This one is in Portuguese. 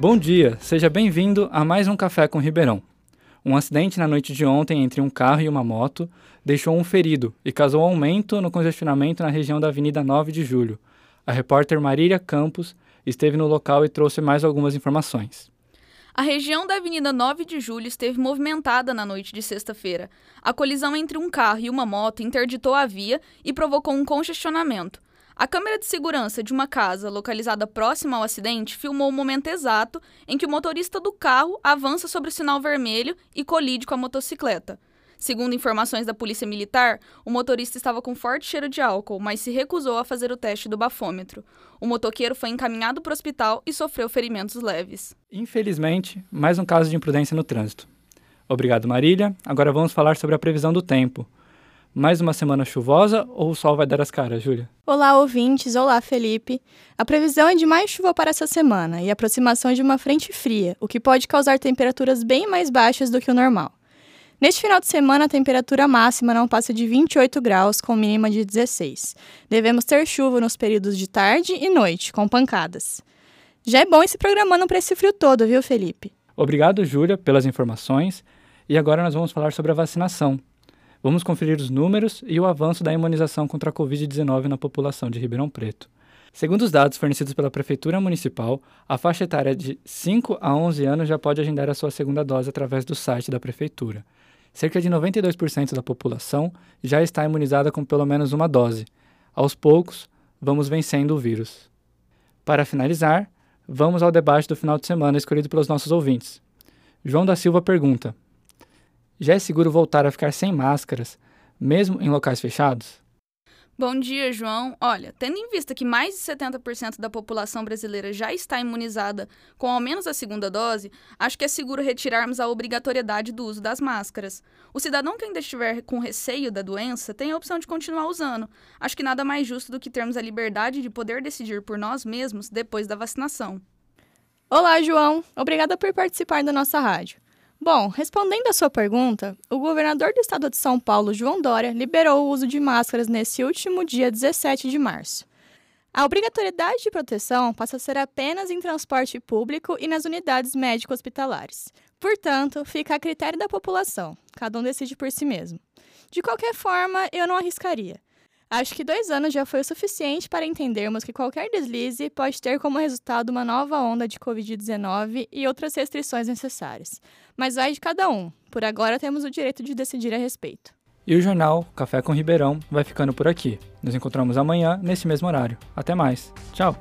Bom dia, seja bem-vindo a mais um Café com Ribeirão. Um acidente na noite de ontem entre um carro e uma moto deixou um ferido e causou aumento no congestionamento na região da Avenida 9 de Julho. A repórter Marília Campos esteve no local e trouxe mais algumas informações. A região da Avenida 9 de Julho esteve movimentada na noite de sexta-feira. A colisão entre um carro e uma moto interditou a via e provocou um congestionamento. A câmera de segurança de uma casa localizada próxima ao acidente filmou o momento exato em que o motorista do carro avança sobre o sinal vermelho e colide com a motocicleta. Segundo informações da Polícia Militar, o motorista estava com forte cheiro de álcool, mas se recusou a fazer o teste do bafômetro. O motoqueiro foi encaminhado para o hospital e sofreu ferimentos leves. Infelizmente, mais um caso de imprudência no trânsito. Obrigado, Marília. Agora vamos falar sobre a previsão do tempo. Mais uma semana chuvosa ou o sol vai dar as caras, Júlia? Olá, ouvintes. Olá, Felipe. A previsão é de mais chuva para essa semana e aproximação de uma frente fria, o que pode causar temperaturas bem mais baixas do que o normal. Neste final de semana, a temperatura máxima não passa de 28 graus, com mínima de 16. Devemos ter chuva nos períodos de tarde e noite, com pancadas. Já é bom ir se programando para esse frio todo, viu, Felipe? Obrigado, Júlia, pelas informações. E agora nós vamos falar sobre a vacinação. Vamos conferir os números e o avanço da imunização contra a Covid-19 na população de Ribeirão Preto. Segundo os dados fornecidos pela Prefeitura Municipal, a faixa etária de 5 a 11 anos já pode agendar a sua segunda dose através do site da Prefeitura. Cerca de 92% da população já está imunizada com pelo menos uma dose. Aos poucos, vamos vencendo o vírus. Para finalizar, vamos ao debate do final de semana escolhido pelos nossos ouvintes. João da Silva pergunta: já é seguro voltar a ficar sem máscaras, mesmo em locais fechados? Bom dia, João. Olha, tendo em vista que mais de 70% da população brasileira já está imunizada com ao menos a segunda dose, acho que é seguro retirarmos a obrigatoriedade do uso das máscaras. O cidadão que ainda estiver com receio da doença tem a opção de continuar usando. Acho que nada mais justo do que termos a liberdade de poder decidir por nós mesmos depois da vacinação. Olá, João. Obrigada por participar da nossa rádio. Bom, respondendo à sua pergunta, o governador do estado de São Paulo, João Dória, liberou o uso de máscaras nesse último dia 17 de março. A obrigatoriedade de proteção passa a ser apenas em transporte público e nas unidades médico-hospitalares. Portanto, fica a critério da população, cada um decide por si mesmo. De qualquer forma, eu não arriscaria. Acho que dois anos já foi o suficiente para entendermos que qualquer deslize pode ter como resultado uma nova onda de Covid-19 e outras restrições necessárias. Mas vai de cada um. Por agora temos o direito de decidir a respeito. E o jornal Café com Ribeirão vai ficando por aqui. Nos encontramos amanhã, nesse mesmo horário. Até mais. Tchau!